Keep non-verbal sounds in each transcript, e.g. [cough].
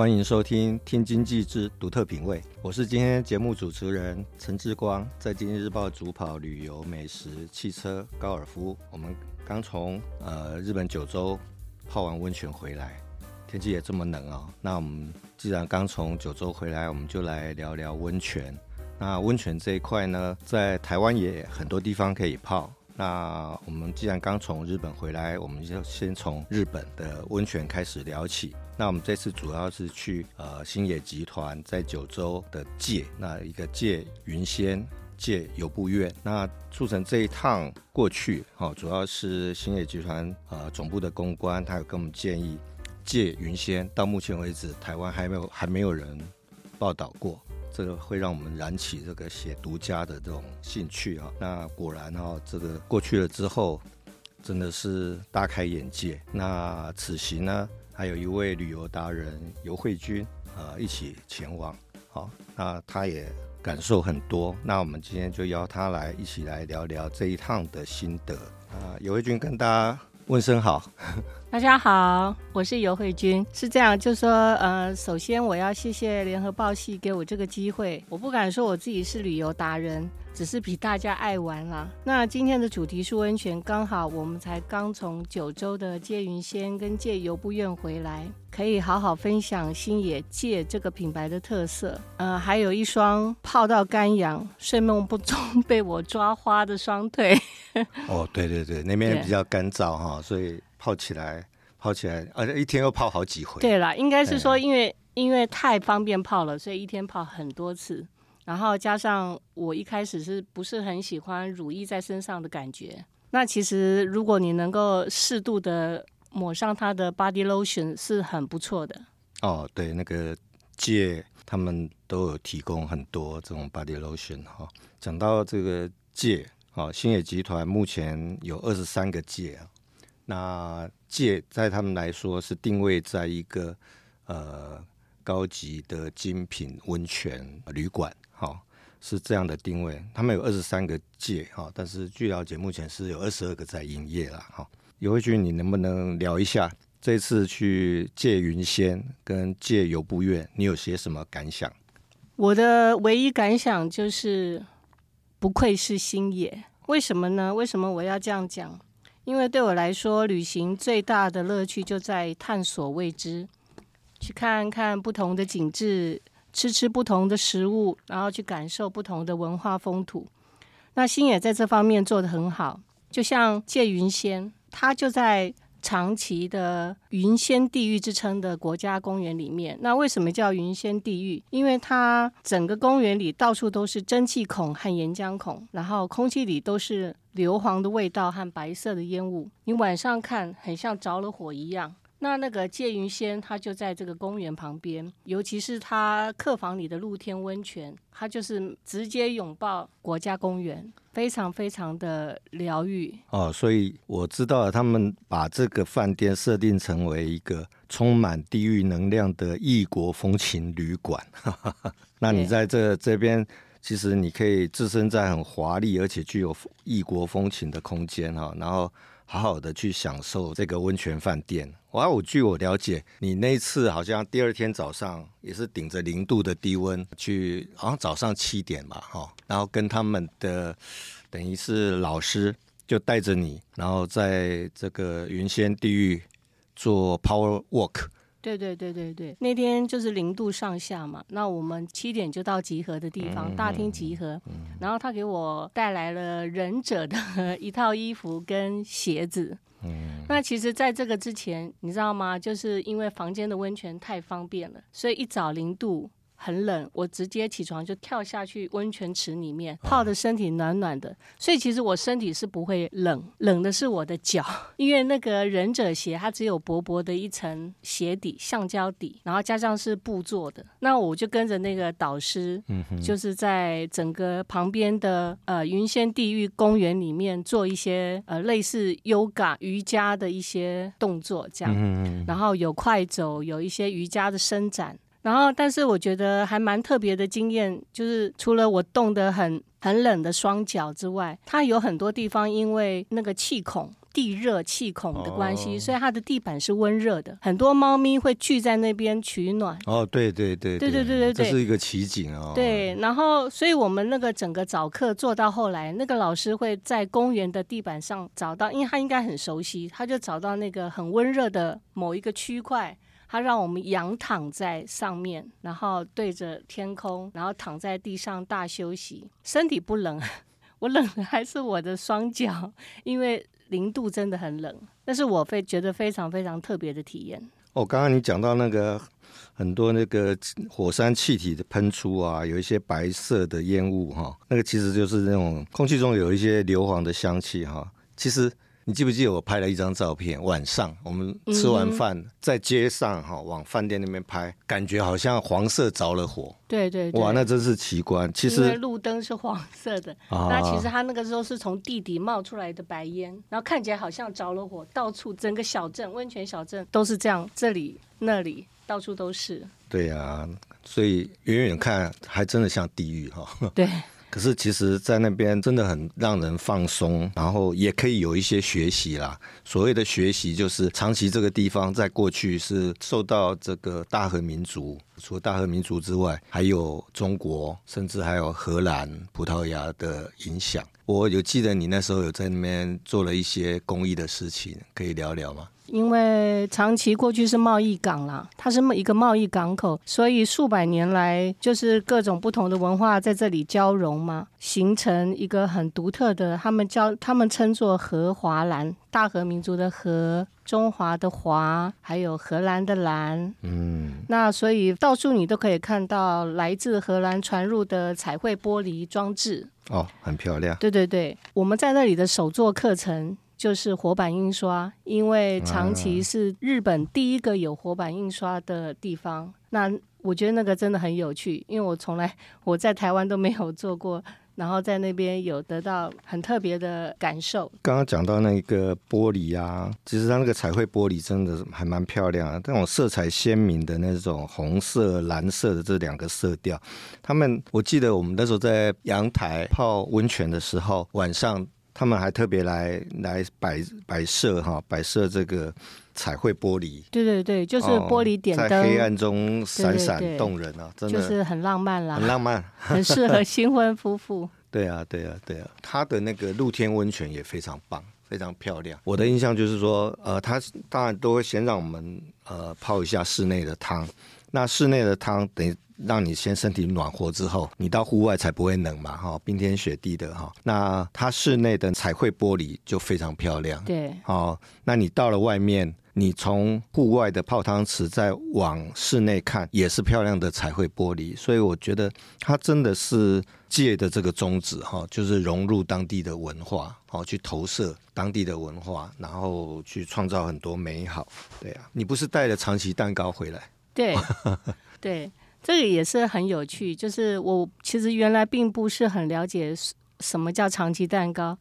欢迎收听《听经济之独特品味》，我是今天节目主持人陈志光，在《经济日报》主跑旅游、美食、汽车、高尔夫。我们刚从呃日本九州泡完温泉回来，天气也这么冷哦。那我们既然刚从九州回来，我们就来聊聊温泉。那温泉这一块呢，在台湾也很多地方可以泡。那我们既然刚从日本回来，我们就先从日本的温泉开始聊起。那我们这次主要是去呃星野集团在九州的界，那一个界云仙界由布院。那促成这一趟过去，哦，主要是星野集团呃总部的公关，他有跟我们建议，界云仙到目前为止台湾还没有还没有人报道过，这个会让我们燃起这个写独家的这种兴趣啊。那果然哈，这个过去了之后，真的是大开眼界。那此行呢，还有一位旅游达人游慧君，呃，一起前往，好，那他也感受很多。那我们今天就邀他来一起来聊聊这一趟的心得。啊、呃，游慧君跟大家问声好。[laughs] 大家好，我是游慧君。是这样，就说，呃，首先我要谢谢联合报系给我这个机会。我不敢说我自己是旅游达人。只是比大家爱玩啦。那今天的主题是温泉，刚好我们才刚从九州的界云仙跟界游步院回来，可以好好分享新野界这个品牌的特色。呃，还有一双泡到干痒、睡梦不中被我抓花的双腿。[laughs] 哦，对对对，那边比较干燥哈，所以泡起来泡起来，而且一天又泡好几回。对啦，应该是说因为因为太方便泡了，所以一天泡很多次。然后加上我一开始是不是很喜欢乳液在身上的感觉？那其实如果你能够适度的抹上它的 body lotion 是很不错的。哦，对，那个界他们都有提供很多这种 body lotion 哈、哦。讲到这个界，哦，星野集团目前有二十三个界啊。那界在他们来说是定位在一个呃高级的精品温泉旅馆。好，是这样的定位。他们有二十三个界哈，但是据了解，目前是有二十二个在营业了哈。游慧君，你能不能聊一下这次去界云仙跟界游步院，你有些什么感想？我的唯一感想就是，不愧是星野。为什么呢？为什么我要这样讲？因为对我来说，旅行最大的乐趣就在探索未知，去看看不同的景致。吃吃不同的食物，然后去感受不同的文化风土。那星野在这方面做得很好，就像借云仙，它就在长崎的云仙地狱之称的国家公园里面。那为什么叫云仙地狱？因为它整个公园里到处都是蒸汽孔和岩浆孔，然后空气里都是硫磺的味道和白色的烟雾。你晚上看，很像着了火一样。那那个界云仙，它就在这个公园旁边，尤其是它客房里的露天温泉，它就是直接拥抱国家公园，非常非常的疗愈。哦，所以我知道了，他们把这个饭店设定成为一个充满地域能量的异国风情旅馆。[laughs] 那你在这这边，其实你可以置身在很华丽而且具有异国风情的空间哈，然后。好好的去享受这个温泉饭店。哇，我据我了解，你那次好像第二天早上也是顶着零度的低温去，好像早上七点吧，哈，然后跟他们的等于是老师就带着你，然后在这个云仙地狱做 power walk。对对对对对，那天就是零度上下嘛，那我们七点就到集合的地方，大厅集合，然后他给我带来了忍者的一套衣服跟鞋子。那其实在这个之前，你知道吗？就是因为房间的温泉太方便了，所以一早零度很冷，我直接起床就跳下去温泉池里面，泡的身体暖暖的。所以其实我身体是不会冷，冷的是我的脚，[laughs] 因为那个忍者鞋它只有薄薄的一层鞋底，橡胶底，然后加上是布做的。那我就跟着那个导师，嗯就是在整个旁边的呃云仙地狱公园里面做一些呃类似 yoga 瑜伽的一些动作，这样，然后有快走，有一些瑜伽的伸展。然后，但是我觉得还蛮特别的经验，就是除了我冻得很很冷的双脚之外，它有很多地方因为那个气孔地热气孔的关系，哦、所以它的地板是温热的。很多猫咪会聚在那边取暖。哦，对对对对对对对对，这是一个奇景哦。对，然后，所以我们那个整个早课做到后来，那个老师会在公园的地板上找到，因为他应该很熟悉，他就找到那个很温热的某一个区块。他让我们仰躺在上面，然后对着天空，然后躺在地上大休息，身体不冷，[laughs] 我冷的还是我的双脚，因为零度真的很冷，那是我非觉得非常非常特别的体验。哦，刚刚你讲到那个很多那个火山气体的喷出啊，有一些白色的烟雾哈，那个其实就是那种空气中有一些硫磺的香气哈，其实。你记不记得我拍了一张照片？晚上我们吃完饭在街上哈，往饭店那边拍，感觉好像黄色着了火。对对对，哇，那真是奇观。其实路灯是黄色的，啊、那其实它那个时候是从地底冒出来的白烟，然后看起来好像着了火，到处整个小镇温泉小镇都是这样，这里那里到处都是。对呀、啊，所以远远看还真的像地狱哈。对。可是，其实，在那边真的很让人放松，然后也可以有一些学习啦。所谓的学习，就是长崎这个地方在过去是受到这个大和民族，除了大和民族之外，还有中国，甚至还有荷兰、葡萄牙的影响。我有记得你那时候有在那边做了一些公益的事情，可以聊聊吗？因为长崎过去是贸易港啦，它是一个贸易港口，所以数百年来就是各种不同的文化在这里交融嘛，形成一个很独特的。他们叫他们称作荷华兰，大和民族的和，中华的华，还有荷兰的兰。嗯，那所以到处你都可以看到来自荷兰传入的彩绘玻璃装置。哦，很漂亮。对对对，我们在那里的手作课程。就是活版印刷，因为长崎是日本第一个有活版印刷的地方。嗯、那我觉得那个真的很有趣，因为我从来我在台湾都没有做过，然后在那边有得到很特别的感受。刚刚讲到那个玻璃啊，其实它那个彩绘玻璃真的还蛮漂亮啊，那种色彩鲜明的那种红色、蓝色的这两个色调，他们我记得我们那时候在阳台泡温泉的时候，晚上。他们还特别来来摆摆设哈，摆设这个彩绘玻璃。对对对，就是玻璃点灯，哦、在黑暗中闪闪动人啊，真的就是很浪漫啦，很浪漫，[laughs] 很适合新婚夫妇。[laughs] 对啊，对啊，对啊，他的那个露天温泉也非常棒，非常漂亮。我的印象就是说，呃，他当然都会先让我们呃泡一下室内的汤，那室内的汤等于。让你先身体暖和之后，你到户外才不会冷嘛，哈，冰天雪地的哈。那它室内的彩绘玻璃就非常漂亮，对，好，那你到了外面，你从户外的泡汤池再往室内看，也是漂亮的彩绘玻璃。所以我觉得它真的是借的这个宗旨哈，就是融入当地的文化，哦，去投射当地的文化，然后去创造很多美好。对啊，你不是带了长崎蛋糕回来？对，[laughs] 对。这个也是很有趣，就是我其实原来并不是很了解什么叫长崎蛋糕，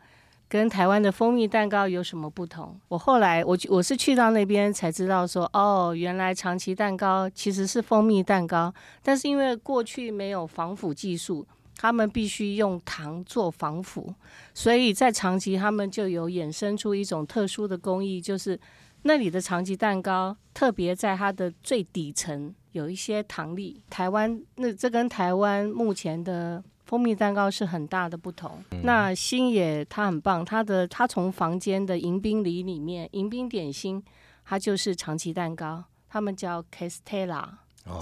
跟台湾的蜂蜜蛋糕有什么不同。我后来我我是去到那边才知道说，哦，原来长崎蛋糕其实是蜂蜜蛋糕，但是因为过去没有防腐技术，他们必须用糖做防腐，所以在长崎他们就有衍生出一种特殊的工艺，就是那里的长崎蛋糕特别在它的最底层。有一些糖粒，台湾那这跟台湾目前的蜂蜜蛋糕是很大的不同。嗯、那星野他很棒，他的他从房间的迎宾礼里面，迎宾点心，它就是长崎蛋糕，他们叫 Castella，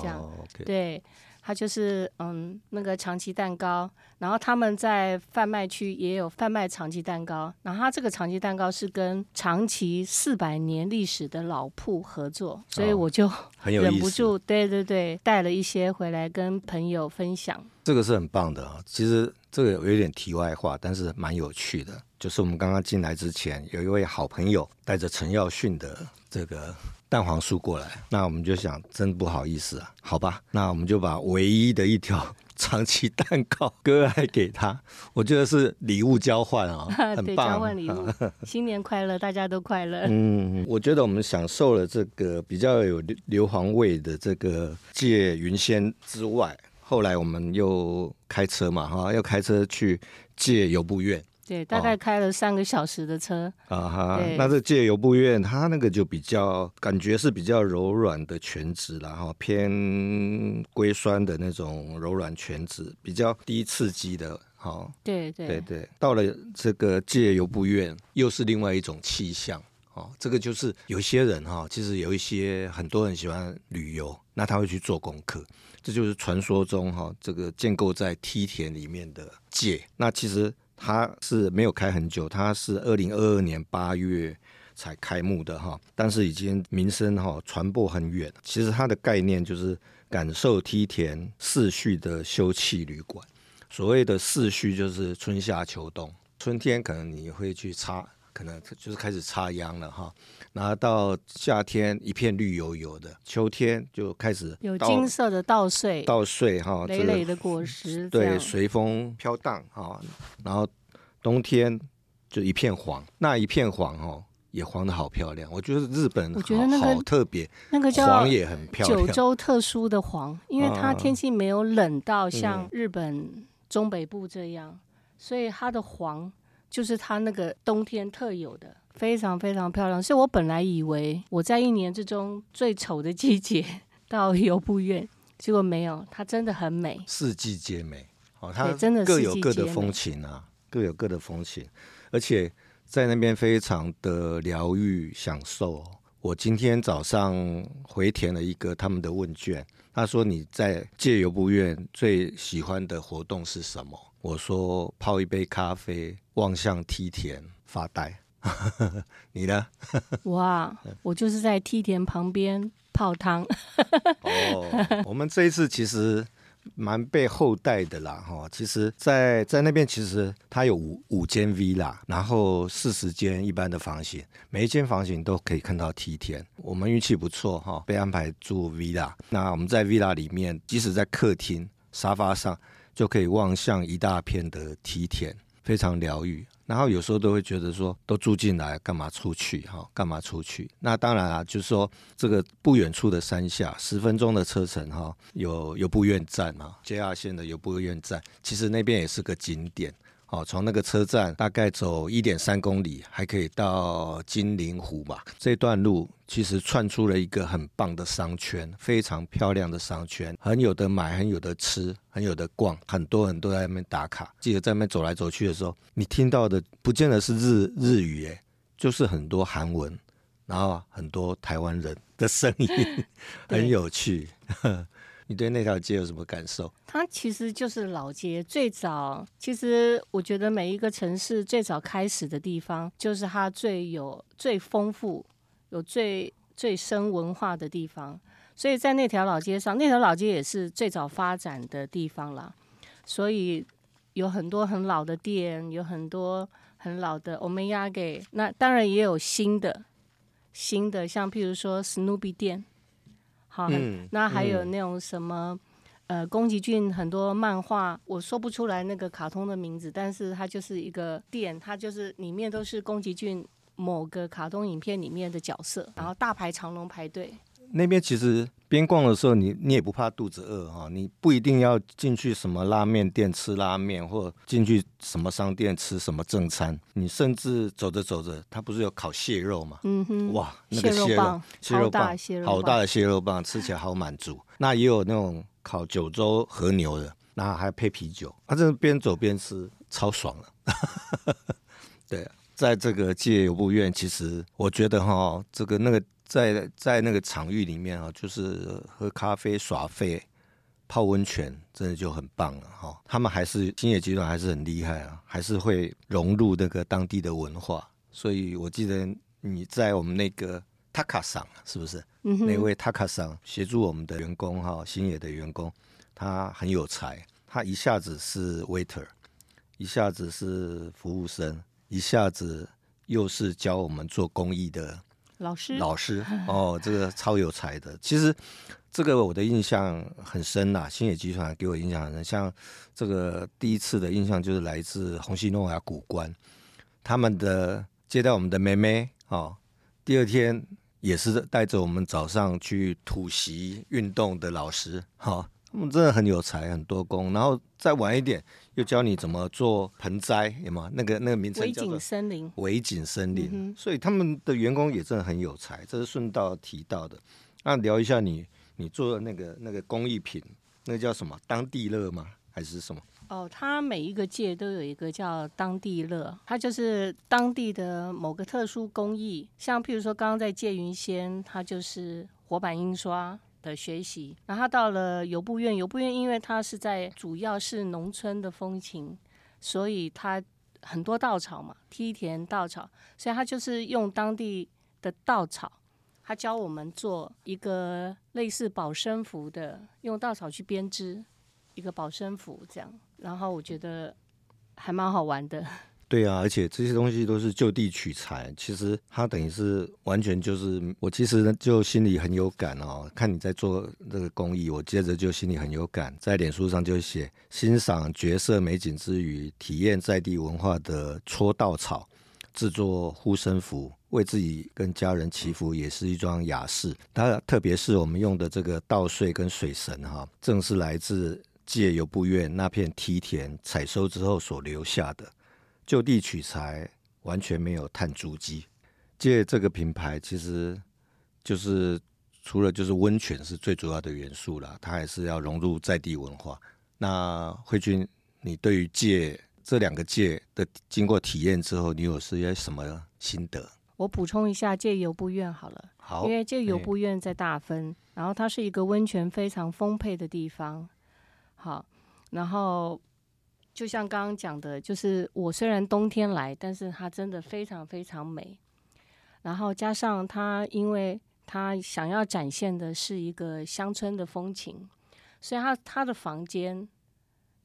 这样，哦 okay、对。它就是嗯那个长崎蛋糕，然后他们在贩卖区也有贩卖长崎蛋糕，然后它这个长崎蛋糕是跟长崎四百年历史的老铺合作，所以我就忍不住，对对对，带了一些回来跟朋友分享。这个是很棒的啊，其实这个有一点题外话，但是蛮有趣的，就是我们刚刚进来之前，有一位好朋友带着陈耀迅的这个。蛋黄酥过来，那我们就想，真不好意思啊，好吧，那我们就把唯一的一条 [laughs] 长崎蛋糕 [laughs] 割来给他，我觉得是礼物交换啊，[laughs] 很棒，交换礼物，新年快乐，大家都快乐。嗯，我觉得我们享受了这个比较有硫磺味的这个芥云仙之外，后来我们又开车嘛，哈，又开车去芥游步院。对，大概开了三个小时的车、哦、啊哈。那这借由布院，它那个就比较感觉是比较柔软的全脂，然后偏硅酸的那种柔软全脂，比较低刺激的。好、哦，对对对对。到了这个借由布院，又是另外一种气象。哦，这个就是有些人哈、哦，其实有一些很多人喜欢旅游，那他会去做功课。这就是传说中哈、哦，这个建构在梯田里面的界。那其实。它是没有开很久，它是二零二二年八月才开幕的哈，但是已经名声哈传播很远。其实它的概念就是感受梯田四序的休憩旅馆。所谓的四序就是春夏秋冬，春天可能你会去插，可能就是开始插秧了哈。然后到夏天一片绿油油的，秋天就开始有金色的稻穗，稻穗哈，累累的果实，对，随风飘荡哈。然后冬天就一片黄，那一片黄哦，也黄的好漂亮。我觉得日本好，我觉得那个好特别，那个叫黄也很漂亮。九州特殊的黄，因为它天气没有冷到像日本中北部这样，嗯、所以它的黄就是它那个冬天特有的。非常非常漂亮，所以我本来以为我在一年之中最丑的季节 [laughs] 到由布院，结果没有，它真的很美，四季皆美。哦，它真的各有各的风情啊，各有各的风情，而且在那边非常的疗愈享受。我今天早上回填了一个他们的问卷，他说你在借由步院最喜欢的活动是什么？我说泡一杯咖啡，望向梯田发呆。[laughs] 你呢？[laughs] 哇，我就是在梯田旁边泡汤。哦，我们这一次其实蛮被厚待的啦，哈。其实在，在在那边，其实它有五五间 villa，然后四十间一般的房型，每一间房型都可以看到梯田。我们运气不错，哈，被安排住 villa。那我们在 villa 里面，即使在客厅沙发上，就可以望向一大片的梯田，非常疗愈。然后有时候都会觉得说，都住进来干嘛出去哈？干嘛出去？那当然啊，就是说这个不远处的山下，十分钟的车程哈，有由布院站嘛，JR 线的由布院站，其实那边也是个景点。哦，从那个车站大概走一点三公里，还可以到金陵湖吧。这段路其实串出了一个很棒的商圈，非常漂亮的商圈，很有得买，很有得吃，很有得逛，很多人都在那边打卡。记得在那边走来走去的时候，你听到的不见得是日日语，哎，就是很多韩文，然后很多台湾人的声音，[laughs] 很有趣。你对那条街有什么感受？它其实就是老街，最早其实我觉得每一个城市最早开始的地方，就是它最有最丰富、有最最深文化的地方。所以在那条老街上，那条老街也是最早发展的地方啦。所以有很多很老的店，有很多很老的欧米亚给。那当然也有新的新的，像譬如说史努比店。好，嗯、那还有那种什么，嗯、呃，宫崎骏很多漫画，我说不出来那个卡通的名字，但是它就是一个店，它就是里面都是宫崎骏某个卡通影片里面的角色，然后大排长龙排队。那边其实边逛的时候你，你你也不怕肚子饿哈，你不一定要进去什么拉面店吃拉面，或进去什么商店吃什么正餐，你甚至走着走着，它不是有烤蟹肉嘛？嗯哼，哇，那个蟹肉，蟹肉棒，好大的蟹肉棒，吃起来好满足。那也有那种烤九州和牛的，那还配啤酒，它这边走边吃，超爽了。[laughs] 对，在这个芥由布院，其实我觉得哈，这个那个。在在那个场域里面啊，就是喝咖啡耍废，泡温泉真的就很棒了哈。他们还是星野集团还是很厉害啊，还是会融入那个当地的文化。所以我记得你在我们那个 Taka 桑是不是？嗯、那位 Taka 桑协助我们的员工哈，星野的员工，他很有才，他一下子是 waiter，一下子是服务生，一下子又是教我们做公益的。老师，老师 [laughs] 哦，这个超有才的。其实这个我的印象很深呐，星野集团给我印象很深。像这个第一次的印象就是来自红西诺亚古关，他们的接待我们的妹妹哦，第二天也是带着我们早上去土席运动的老师哈。哦他们真的很有才，很多工，然后再晚一点又教你怎么做盆栽，有吗？那个那个名称叫做微景森林。围景森林，嗯、所以他们的员工也真的很有才，这是顺道提到的。那聊一下你你做的那个那个工艺品，那个叫什么？当地乐吗？还是什么？哦，它每一个界都有一个叫当地乐，它就是当地的某个特殊工艺，像譬如说刚刚在界云仙，它就是活板印刷。的学习，然后他到了由布院，由布院因为它是在主要是农村的风情，所以它很多稻草嘛，梯田稻草，所以他就是用当地的稻草，他教我们做一个类似保身符的，用稻草去编织一个保身符这样，然后我觉得还蛮好玩的。对啊，而且这些东西都是就地取材，其实它等于是完全就是我其实就心里很有感哦。看你在做这个工艺，我接着就心里很有感，在脸书上就写欣赏绝色美景之余，体验在地文化的搓稻草、制作护身符，为自己跟家人祈福也是一桩雅事。它特别是我们用的这个稻穗跟水神哈，正是来自界由布院那片梯田采收之后所留下的。就地取材，完全没有碳足迹。借这个品牌，其实就是除了就是温泉是最主要的元素啦，它还是要融入在地文化。那慧君，你对于借这两个借的经过体验之后，你有些什么心得？我补充一下，借游步院好了，好，因为借游步院在大分，欸，然后它是一个温泉非常丰沛的地方。好，然后。就像刚刚讲的，就是我虽然冬天来，但是它真的非常非常美。然后加上它，因为它想要展现的是一个乡村的风情，所以它它的房间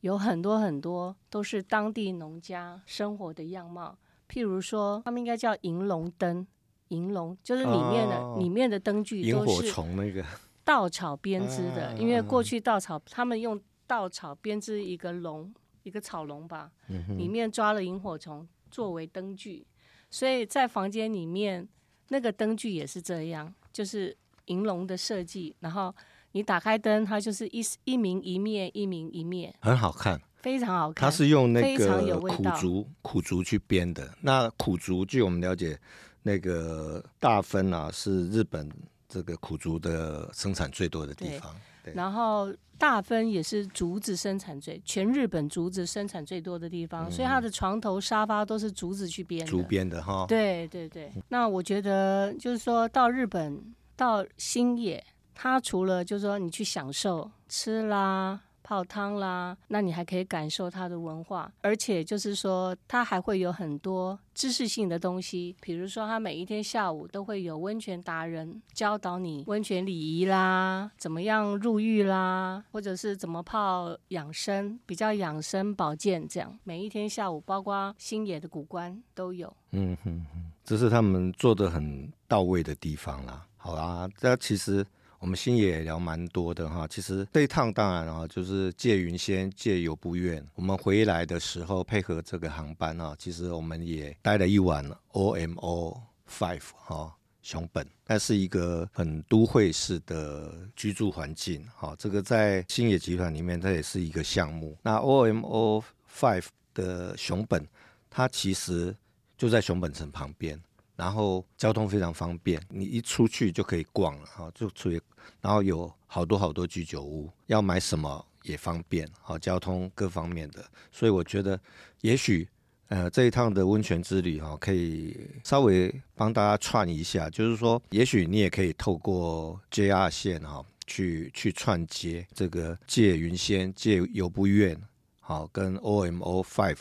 有很多很多都是当地农家生活的样貌。譬如说，他们应该叫银龙灯，银龙就是里面的、哦、里面的灯具都是那个稻草编织的，因为过去稻草他们用稻草编织一个龙。一个草笼吧，里面抓了萤火虫作为灯具，所以在房间里面那个灯具也是这样，就是银龙的设计。然后你打开灯，它就是一一明一灭，一明一灭，很好看，非常好看。它是用那个苦竹苦竹去编的。那苦竹，据我们了解，那个大分啊是日本这个苦竹的生产最多的地方。然后大分也是竹子生产最，全日本竹子生产最多的地方，嗯、所以它的床头沙发都是竹子去编的。竹编的哈。对对对，那我觉得就是说到日本到新野，它除了就是说你去享受吃啦。泡汤啦，那你还可以感受它的文化，而且就是说，它还会有很多知识性的东西，比如说，它每一天下午都会有温泉达人教导你温泉礼仪啦，怎么样入浴啦，或者是怎么泡养生，比较养生保健这样。每一天下午，包括星野的古关都有。嗯哼哼，这是他们做的很到位的地方啦。好啦，这其实。我们星野也聊蛮多的哈，其实这一趟当然啊，就是借云仙、界由布院。我们回来的时候配合这个航班啊，其实我们也待了一晚 OMO Five 哈熊本，那是一个很都会式的居住环境哈。这个在星野集团里面，它也是一个项目。那 OMO Five 的熊本，它其实就在熊本城旁边。然后交通非常方便，你一出去就可以逛了哈，就出去，然后有好多好多居酒屋，要买什么也方便，好交通各方面的，所以我觉得也许呃这一趟的温泉之旅哈，可以稍微帮大家串一下，就是说也许你也可以透过 JR 线哈。去去串接这个借云仙、借游步院，好跟 OMO Five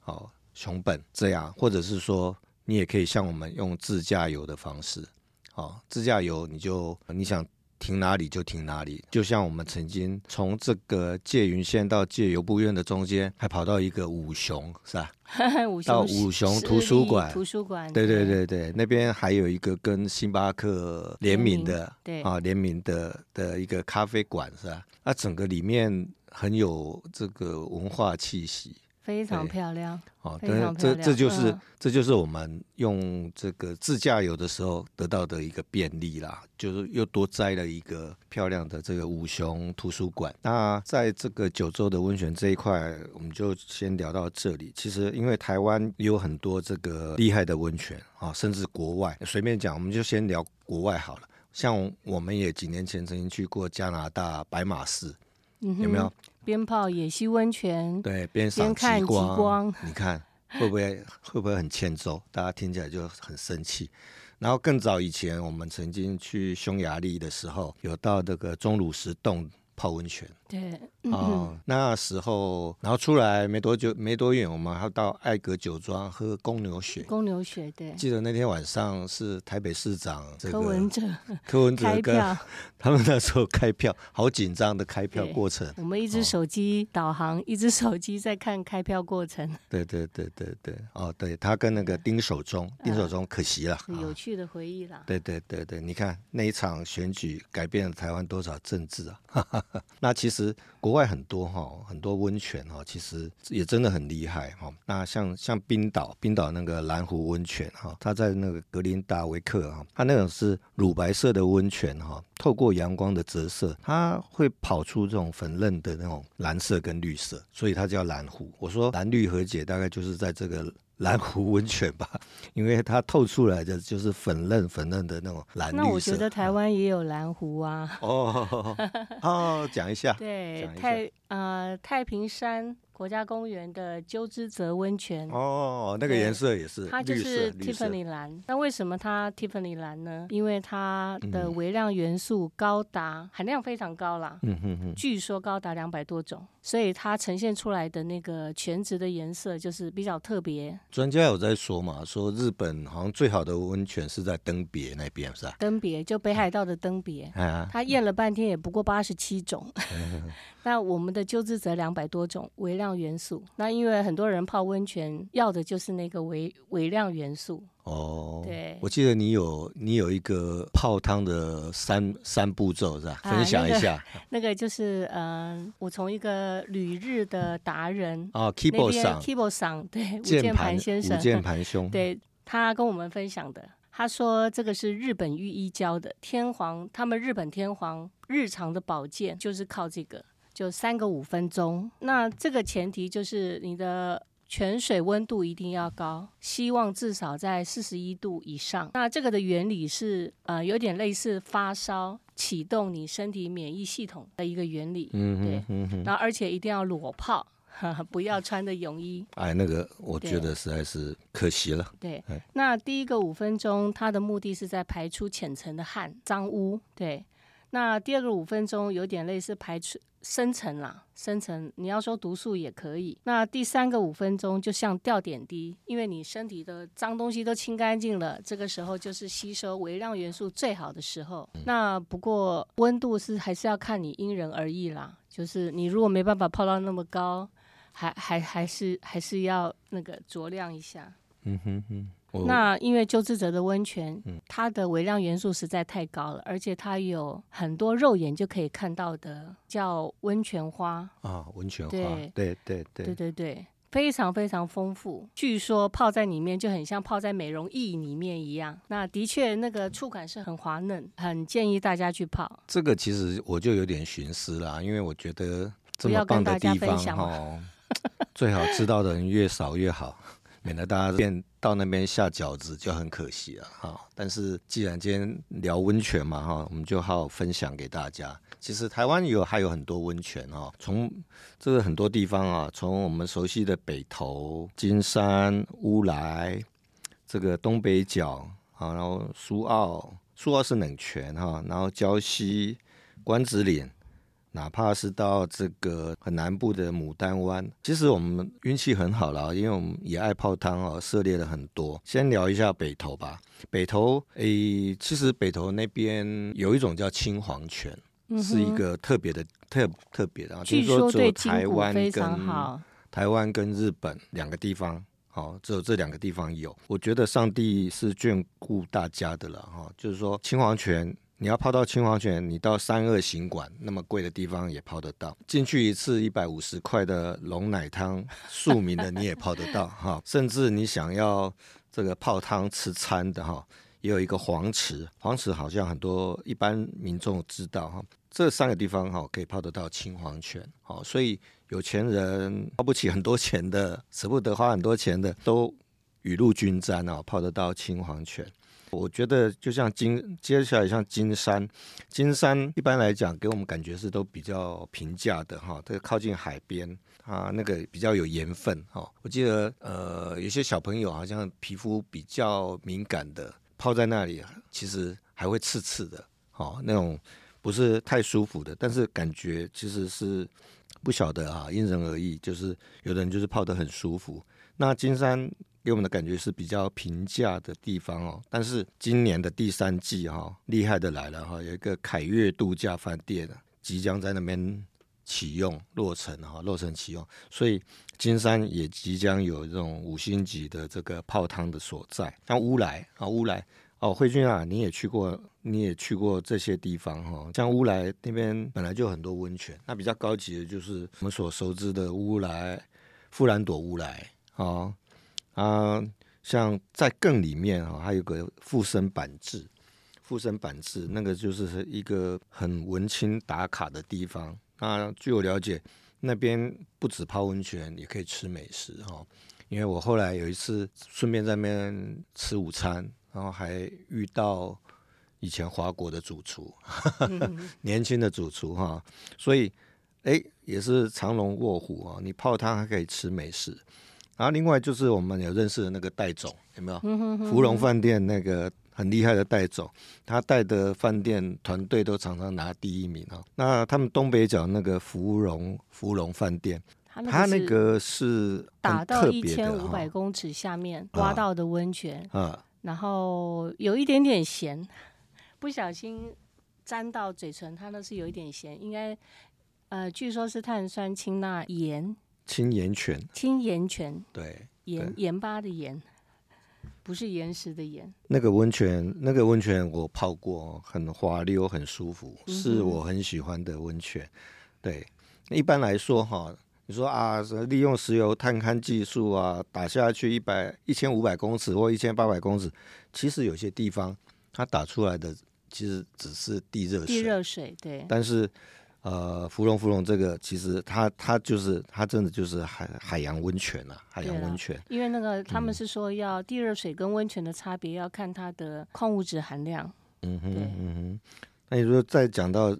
好熊本这样，或者是说你也可以像我们用自驾游的方式，好自驾游你就你想。停哪里就停哪里，就像我们曾经从这个借云县到借由布院的中间，还跑到一个五雄，是吧？[laughs] 五熊到五雄图书馆，图书馆，对对对对，那边还有一个跟星巴克联名的，对啊，联名的的一个咖啡馆，是吧？那整个里面很有这个文化气息。非常漂亮哦，对，这这就是、嗯、这就是我们用这个自驾游的时候得到的一个便利啦，就是又多栽了一个漂亮的这个五雄图书馆。那在这个九州的温泉这一块，我们就先聊到这里。其实因为台湾有很多这个厉害的温泉啊，甚至国外，随便讲，我们就先聊国外好了。像我们也几年前曾经去过加拿大白马寺，嗯、有没有？边泡野溪温泉，对，边赏极光，光，你看会不会 [laughs] 会不会很欠揍？大家听起来就很生气。然后更早以前，我们曾经去匈牙利的时候，有到这个钟乳石洞泡温泉。对，嗯、哦，那时候，然后出来没多久，没多远，我们还到艾格酒庄喝公牛血。公牛血，对。记得那天晚上是台北市长这个柯文哲，[laughs] 柯文哲跟 [laughs] 他们那时候开票，好紧张的开票过程。我们一只手机导航，哦、一只手机在看开票过程。对对对对对，哦，对他跟那个丁守中，丁守中可惜了，有趣的回忆了。对对对对，你看那一场选举改变了台湾多少政治啊？哈哈哈，[laughs] 那其实。国外很多哈，很多温泉哈，其实也真的很厉害哈。那像像冰岛，冰岛那个蓝湖温泉哈，它在那个格林达维克哈，它那种是乳白色的温泉哈，透过阳光的折射，它会跑出这种粉嫩的那种蓝色跟绿色，所以它叫蓝湖。我说蓝绿和解，大概就是在这个。蓝湖温泉吧，[laughs] 因为它透出来的就是粉嫩粉嫩的那种蓝绿色。那我觉得台湾也有蓝湖啊。哦 [laughs] 哦，讲一下。对，太呃太平山。国家公园的鸠之泽温泉哦，那个颜色也是，它就是 Tiffany 蓝。那为什么它 Tiffany 蓝呢？因为它的微量元素高达、嗯、含量非常高啦，嗯哼哼，据说高达两百多种，所以它呈现出来的那个泉质的颜色就是比较特别。专家有在说嘛，说日本好像最好的温泉是在登别那边，是吧？登别就北海道的登别，啊，他验了半天也不过八十七种。[laughs] 那我们的鸠之泽两百多种微量元素，那因为很多人泡温泉要的就是那个微微量元素。哦，对，我记得你有你有一个泡汤的三三步骤是吧？分享一下。啊那个、那个就是嗯、呃，我从一个旅日的达人啊，Kibo 桑，Kibo 桑，对，吴键盘先生，吴键盘兄，对他跟我们分享的。他说：“这个是日本御医教的天皇，他们日本天皇日常的保健就是靠这个，就三个五分钟。那这个前提就是你的泉水温度一定要高，希望至少在四十一度以上。那这个的原理是呃，有点类似发烧启动你身体免疫系统的一个原理。嗯对，嗯哼。那而且一定要裸泡。[laughs] ”不要穿的泳衣。[laughs] 哎，那个我觉得实在是可惜了。对，对那第一个五分钟，它的目的是在排出浅层的汗、脏污。对，那第二个五分钟有点类似排出深层啦，深层你要说毒素也可以。那第三个五分钟就像吊点滴，因为你身体的脏东西都清干净了，这个时候就是吸收微量元素最好的时候。嗯、那不过温度是还是要看你因人而异啦，就是你如果没办法泡到那么高。还还还是还是要那个酌量一下。嗯哼哼。那因为救治者的温泉，嗯，它的微量元素实在太高了，而且它有很多肉眼就可以看到的，叫温泉花啊，温泉花。对对对对对对对，非常非常丰富。据说泡在里面就很像泡在美容液里面一样。那的确那个触感是很滑嫩，很建议大家去泡。这个其实我就有点寻思啦，因为我觉得这么棒的地方哈。最好知道的人越少越好，免得大家变到那边下饺子就很可惜了哈。但是既然今天聊温泉嘛哈，我们就好好分享给大家。其实台湾有还有很多温泉哈，从这个很多地方啊，从我们熟悉的北投、金山、乌来，这个东北角啊，然后苏澳，苏澳是冷泉哈，然后礁溪、关子岭。哪怕是到这个很南部的牡丹湾，其实我们运气很好了，因为我们也爱泡汤哦，涉猎了很多。先聊一下北投吧。北投，诶，其实北投那边有一种叫青黄泉，嗯、是一个特别的、特特别的。据说对台湾非常好。台湾跟日本两个地方，哦，只有这两个地方有。我觉得上帝是眷顾大家的了，哈，就是说青黄泉。你要泡到青黄泉，你到三二行馆那么贵的地方也泡得到。进去一次一百五十块的龙奶汤，庶民的你也泡得到 [laughs] 哈。甚至你想要这个泡汤吃餐的哈，也有一个黄池。黄池好像很多一般民众知道哈。这三个地方哈可以泡得到青黄泉。好，所以有钱人花不起很多钱的，舍不得花很多钱的，都雨露均沾啊，泡得到青黄泉。我觉得就像金，接下来像金山，金山一般来讲给我们感觉是都比较平价的哈，它靠近海边啊，那个比较有盐分哈。我记得呃，有些小朋友好像皮肤比较敏感的，泡在那里其实还会刺刺的，哈，那种不是太舒服的，但是感觉其实是不晓得啊，因人而异，就是有的人就是泡得很舒服。那金山。给我们的感觉是比较平价的地方哦，但是今年的第三季哈、哦，厉害的来了哈，有一个凯悦度假饭店即将在那边启用落成哈，落成启用，所以金山也即将有这种五星级的这个泡汤的所在。像乌来啊，乌来哦，慧君啊，你也去过，你也去过这些地方哈，像乌来那边本来就很多温泉，那比较高级的就是我们所熟知的乌来富兰朵乌来啊。啊，像在更里面哈，还有个富森板治，富森板治那个就是一个很文青打卡的地方。那据我了解，那边不止泡温泉，也可以吃美食哈。因为我后来有一次顺便在那边吃午餐，然后还遇到以前华国的主厨，[laughs] 年轻的主厨哈，所以哎，也是藏龙卧虎啊，你泡汤还可以吃美食。然后另外就是我们有认识的那个戴总，有没有？芙蓉饭店那个很厉害的戴总，他带的饭店团队都常常拿第一名啊。那他们东北角那个芙蓉芙蓉饭店，他那个是打到一千五百公尺下面挖到的温泉，啊，然后有一点点咸，不小心沾到嘴唇，它那是有一点咸，应该呃，据说是碳酸氢钠盐。青盐泉，青盐泉，对，盐盐巴的盐，不是岩石的盐。那个温泉，那个温泉我泡过，很滑溜，很舒服，嗯、是我很喜欢的温泉。对，一般来说哈，你说啊，利用石油探勘技术啊，打下去一百一千五百公尺或一千八百公尺，其实有些地方它打出来的其实只是地热水，地热水，对，但是。呃，芙蓉芙蓉这个其实它它就是它真的就是海海洋温泉啊，海洋温泉。因为那个他们是说要地热水跟温泉的差别要看它的矿物质含量。嗯哼嗯哼。那你说再讲到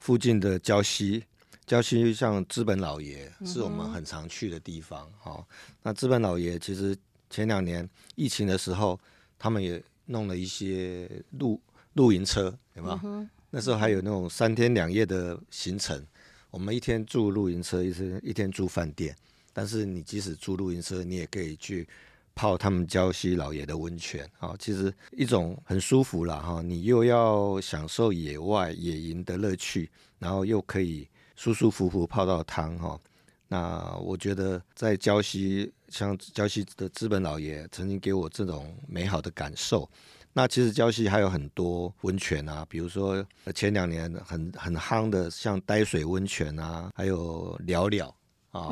附近的礁溪，礁溪像资本老爷是我们很常去的地方哈、嗯哦。那资本老爷其实前两年疫情的时候，他们也弄了一些露露营车，有没有？嗯那时候还有那种三天两夜的行程，我们一天住露营车，一天一天住饭店。但是你即使住露营车，你也可以去泡他们礁溪老爷的温泉啊。其实一种很舒服了哈，你又要享受野外野营的乐趣，然后又可以舒舒服服泡到汤哈。那我觉得在礁溪，像礁溪的资本老爷曾经给我这种美好的感受。那其实礁溪还有很多温泉啊，比如说前两年很很夯的，像呆水温泉啊，还有了了啊，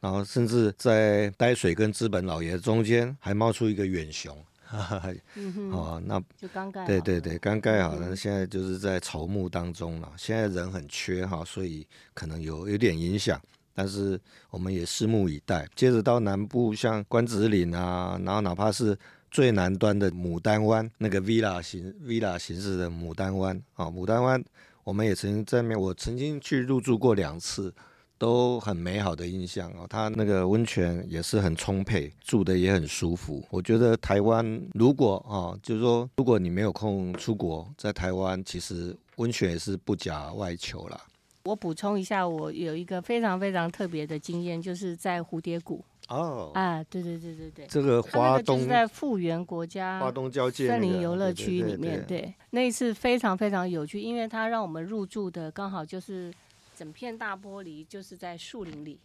然后甚至在呆水跟资本老爷中间还冒出一个远雄，哈、嗯哼啊，那就刚盖，对对对，刚盖好了，嗯、现在就是在筹募当中了。现在人很缺哈，所以可能有有点影响，但是我们也拭目以待。接着到南部，像关子岭啊，然后哪怕是。最南端的牡丹湾，那个 villa 形 villa 形式的牡丹湾啊，牡丹湾，我们也曾经在那边，我曾经去入住过两次，都很美好的印象哦。它那个温泉也是很充沛，住的也很舒服。我觉得台湾如果啊，就是说如果你没有空出国，在台湾其实温泉也是不假外求啦。我补充一下，我有一个非常非常特别的经验，就是在蝴蝶谷。哦，啊，对对对对对，这个花东就是在富源国家花东交界森林游乐区里面，对，那一次非常非常有趣，因为它让我们入住的刚好就是整片大玻璃，就是在树林里，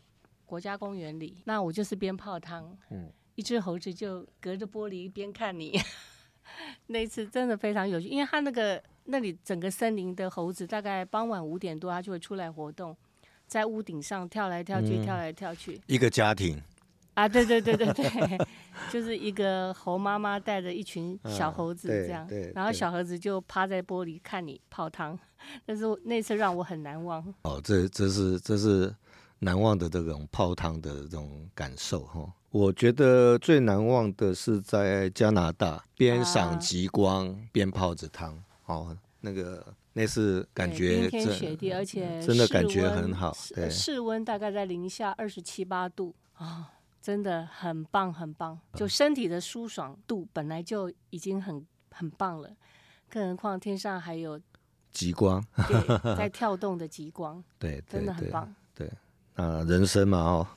国家公园里。那我就是边泡汤，嗯，一只猴子就隔着玻璃边看你。[laughs] 那一次真的非常有趣，因为它那个那里整个森林的猴子，大概傍晚五点多，它就会出来活动，在屋顶上跳来跳去，嗯、跳来跳去，一个家庭。啊，对对对对对，就是一个猴妈妈带着一群小猴子这样，啊、然后小猴子就趴在玻璃看你泡汤，但是那次让我很难忘。哦，这这是这是难忘的这种泡汤的这种感受哈。我觉得最难忘的是在加拿大边赏极光边泡着汤，哦，那个那是感觉冰天雪地，而且真的感觉很好，对，室温大概在零下二十七八度啊。哦真的很棒，很棒！就身体的舒爽度本来就已经很很棒了，更何况天上还有极光，[laughs] 对，在跳动的极光，[laughs] 对，真的很棒。对，那人生嘛，哦，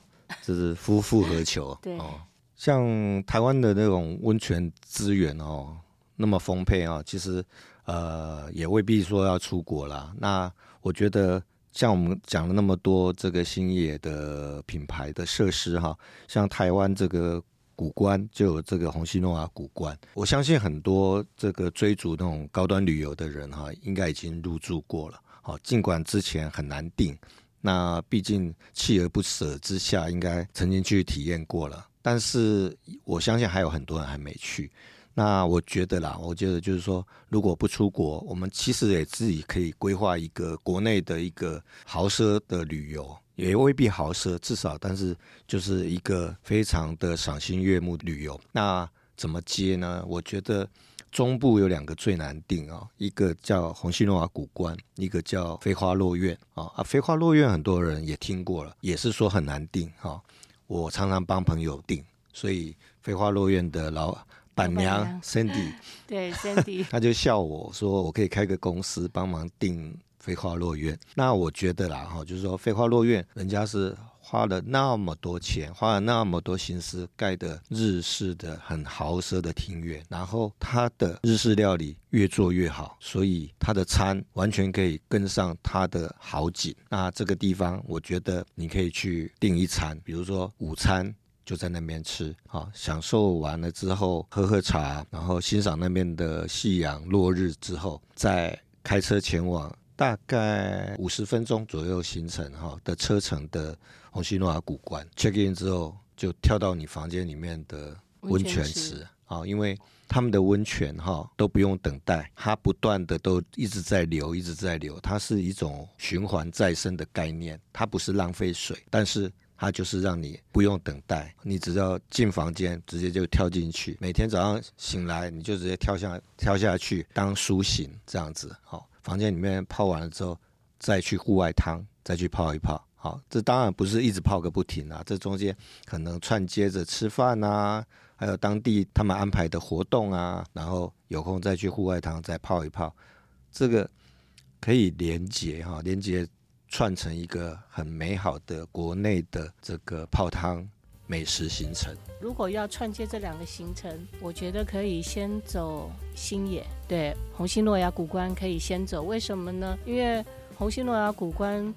就是夫复何求？[laughs] 对，哦，像台湾的那种温泉资源哦，那么丰沛啊，其实呃也未必说要出国啦。那我觉得。像我们讲了那么多这个星野的品牌的设施哈，像台湾这个古关就有这个红西诺雅谷关，我相信很多这个追逐那种高端旅游的人哈，应该已经入住过了。好，尽管之前很难订，那毕竟锲而不舍之下，应该曾经去体验过了。但是我相信还有很多人还没去。那我觉得啦，我觉得就是说，如果不出国，我们其实也自己可以规划一个国内的一个豪奢的旅游，也未必豪奢，至少但是就是一个非常的赏心悦目旅游。那怎么接呢？我觉得中部有两个最难订啊，一个叫虹夕诺雅谷关，一个叫飞花落院啊。啊，飞花落院很多人也听过了，也是说很难订哈。我常常帮朋友订，所以飞花落院的老。板娘 Cindy，[laughs] 对 Cindy，他 [laughs] 就笑我说，我可以开个公司帮忙订飞花落院。那我觉得啦，哈，就是说飞花落院，人家是花了那么多钱，花了那么多心思盖的日式的很豪奢的庭院，然后他的日式料理越做越好，所以他的餐完全可以跟上他的好景。那这个地方，我觉得你可以去订一餐，比如说午餐。就在那边吃，好，享受完了之后喝喝茶，然后欣赏那边的夕阳落日之后，再开车前往大概五十分钟左右行程哈的车程的红西诺雅谷关 check in 之后，就跳到你房间里面的温泉池啊，因为他们的温泉哈都不用等待，它不断的都一直在流，一直在流，它是一种循环再生的概念，它不是浪费水，但是。它就是让你不用等待，你只要进房间，直接就跳进去。每天早上醒来，你就直接跳下跳下去当苏醒这样子。好，房间里面泡完了之后，再去户外汤，再去泡一泡。好，这当然不是一直泡个不停啊，这中间可能串接着吃饭啊，还有当地他们安排的活动啊，然后有空再去户外汤再泡一泡，这个可以连接哈，连接。串成一个很美好的国内的这个泡汤美食行程。如果要串接这两个行程，我觉得可以先走新野，对，红星诺亚古关可以先走。为什么呢？因为红星诺亚古关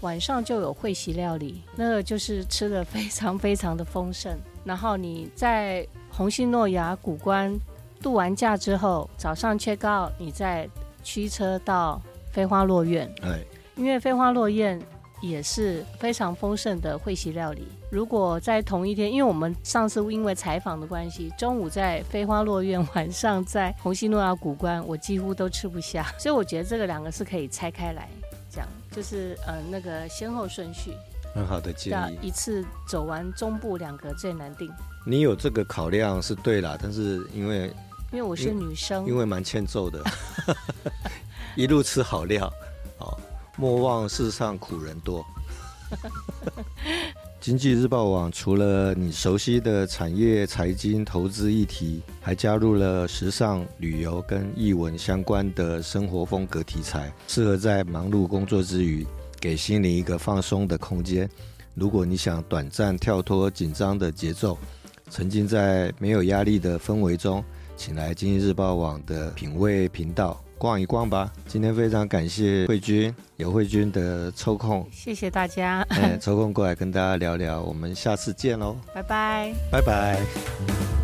晚上就有会席料理，那个就是吃的非常非常的丰盛。然后你在红星诺亚古关度完假之后，早上 check out，你再驱车到飞花落院。哎。因为飞花落雁也是非常丰盛的会席料理。如果在同一天，因为我们上次因为采访的关系，中午在飞花落院，晚上在虹夕诺亚古关，我几乎都吃不下。[laughs] 所以我觉得这个两个是可以拆开来讲，就是呃那个先后顺序。很好的建议。一次走完中部两个最难定。你有这个考量是对啦，但是因为因为我是女生，因为蛮欠揍的，[laughs] 一路吃好料。莫忘世上苦人多。[laughs] 经济日报网除了你熟悉的产业、财经、投资议题，还加入了时尚、旅游跟艺文相关的生活风格题材，适合在忙碌工作之余，给心灵一个放松的空间。如果你想短暂跳脱紧张的节奏，沉浸在没有压力的氛围中，请来经济日报网的品味频道。逛一逛吧。今天非常感谢慧君，有慧君的抽空，谢谢大家。哎，抽空过来跟大家聊聊，我们下次见喽，拜拜，拜拜。